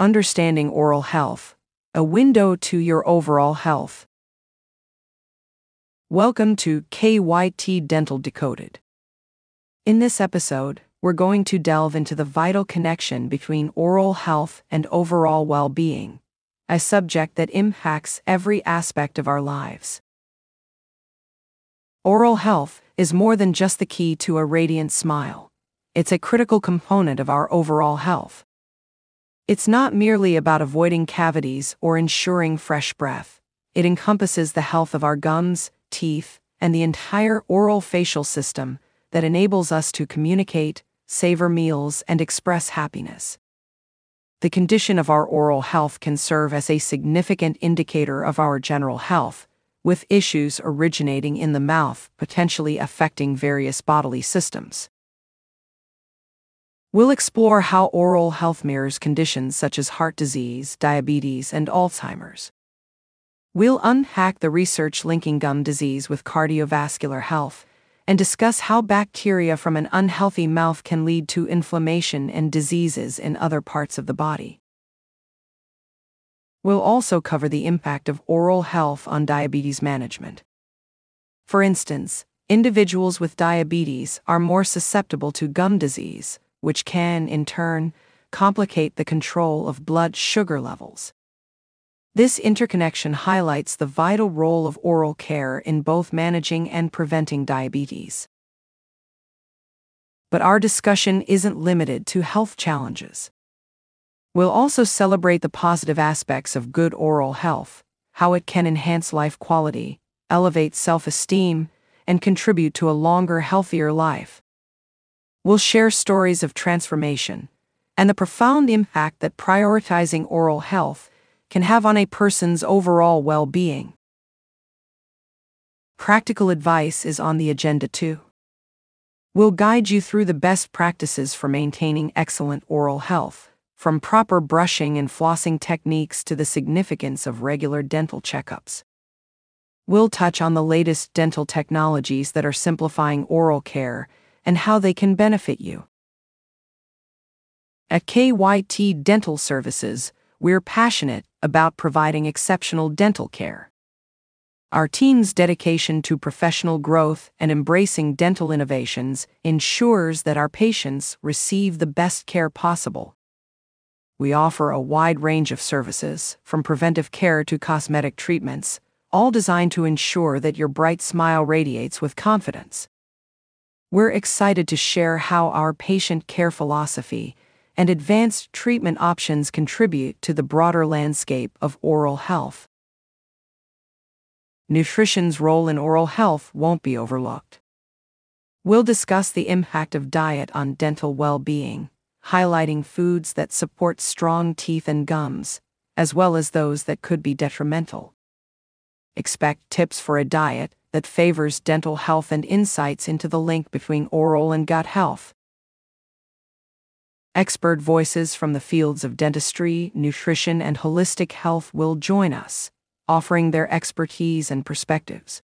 Understanding Oral Health, a window to your overall health. Welcome to KYT Dental Decoded. In this episode, we're going to delve into the vital connection between oral health and overall well being, a subject that impacts every aspect of our lives. Oral health is more than just the key to a radiant smile, it's a critical component of our overall health. It's not merely about avoiding cavities or ensuring fresh breath, it encompasses the health of our gums, teeth, and the entire oral facial system that enables us to communicate, savor meals, and express happiness. The condition of our oral health can serve as a significant indicator of our general health, with issues originating in the mouth potentially affecting various bodily systems. We'll explore how oral health mirrors conditions such as heart disease, diabetes, and Alzheimer's. We'll unpack the research linking gum disease with cardiovascular health and discuss how bacteria from an unhealthy mouth can lead to inflammation and diseases in other parts of the body. We'll also cover the impact of oral health on diabetes management. For instance, individuals with diabetes are more susceptible to gum disease, which can, in turn, complicate the control of blood sugar levels. This interconnection highlights the vital role of oral care in both managing and preventing diabetes. But our discussion isn't limited to health challenges. We'll also celebrate the positive aspects of good oral health, how it can enhance life quality, elevate self esteem, and contribute to a longer, healthier life. We'll share stories of transformation and the profound impact that prioritizing oral health can have on a person's overall well being. Practical advice is on the agenda too. We'll guide you through the best practices for maintaining excellent oral health, from proper brushing and flossing techniques to the significance of regular dental checkups. We'll touch on the latest dental technologies that are simplifying oral care and how they can benefit you. At KYT Dental Services, we're passionate about providing exceptional dental care. Our team's dedication to professional growth and embracing dental innovations ensures that our patients receive the best care possible. We offer a wide range of services, from preventive care to cosmetic treatments, all designed to ensure that your bright smile radiates with confidence. We're excited to share how our patient care philosophy and advanced treatment options contribute to the broader landscape of oral health. Nutrition's role in oral health won't be overlooked. We'll discuss the impact of diet on dental well being, highlighting foods that support strong teeth and gums, as well as those that could be detrimental. Expect tips for a diet that favors dental health and insights into the link between oral and gut health. Expert voices from the fields of dentistry, nutrition, and holistic health will join us, offering their expertise and perspectives.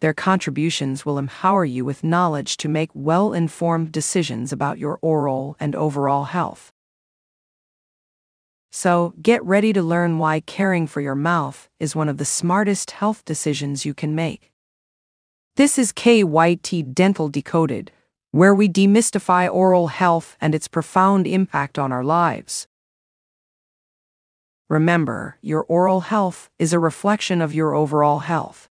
Their contributions will empower you with knowledge to make well informed decisions about your oral and overall health. So, get ready to learn why caring for your mouth is one of the smartest health decisions you can make. This is KYT Dental Decoded where we demystify oral health and its profound impact on our lives. Remember, your oral health is a reflection of your overall health.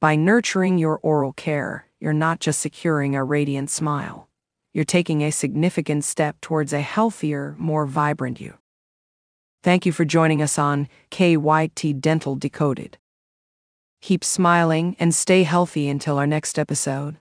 By nurturing your oral care, you're not just securing a radiant smile, you're taking a significant step towards a healthier, more vibrant you. Thank you for joining us on KYT Dental Decoded. Keep smiling and stay healthy until our next episode.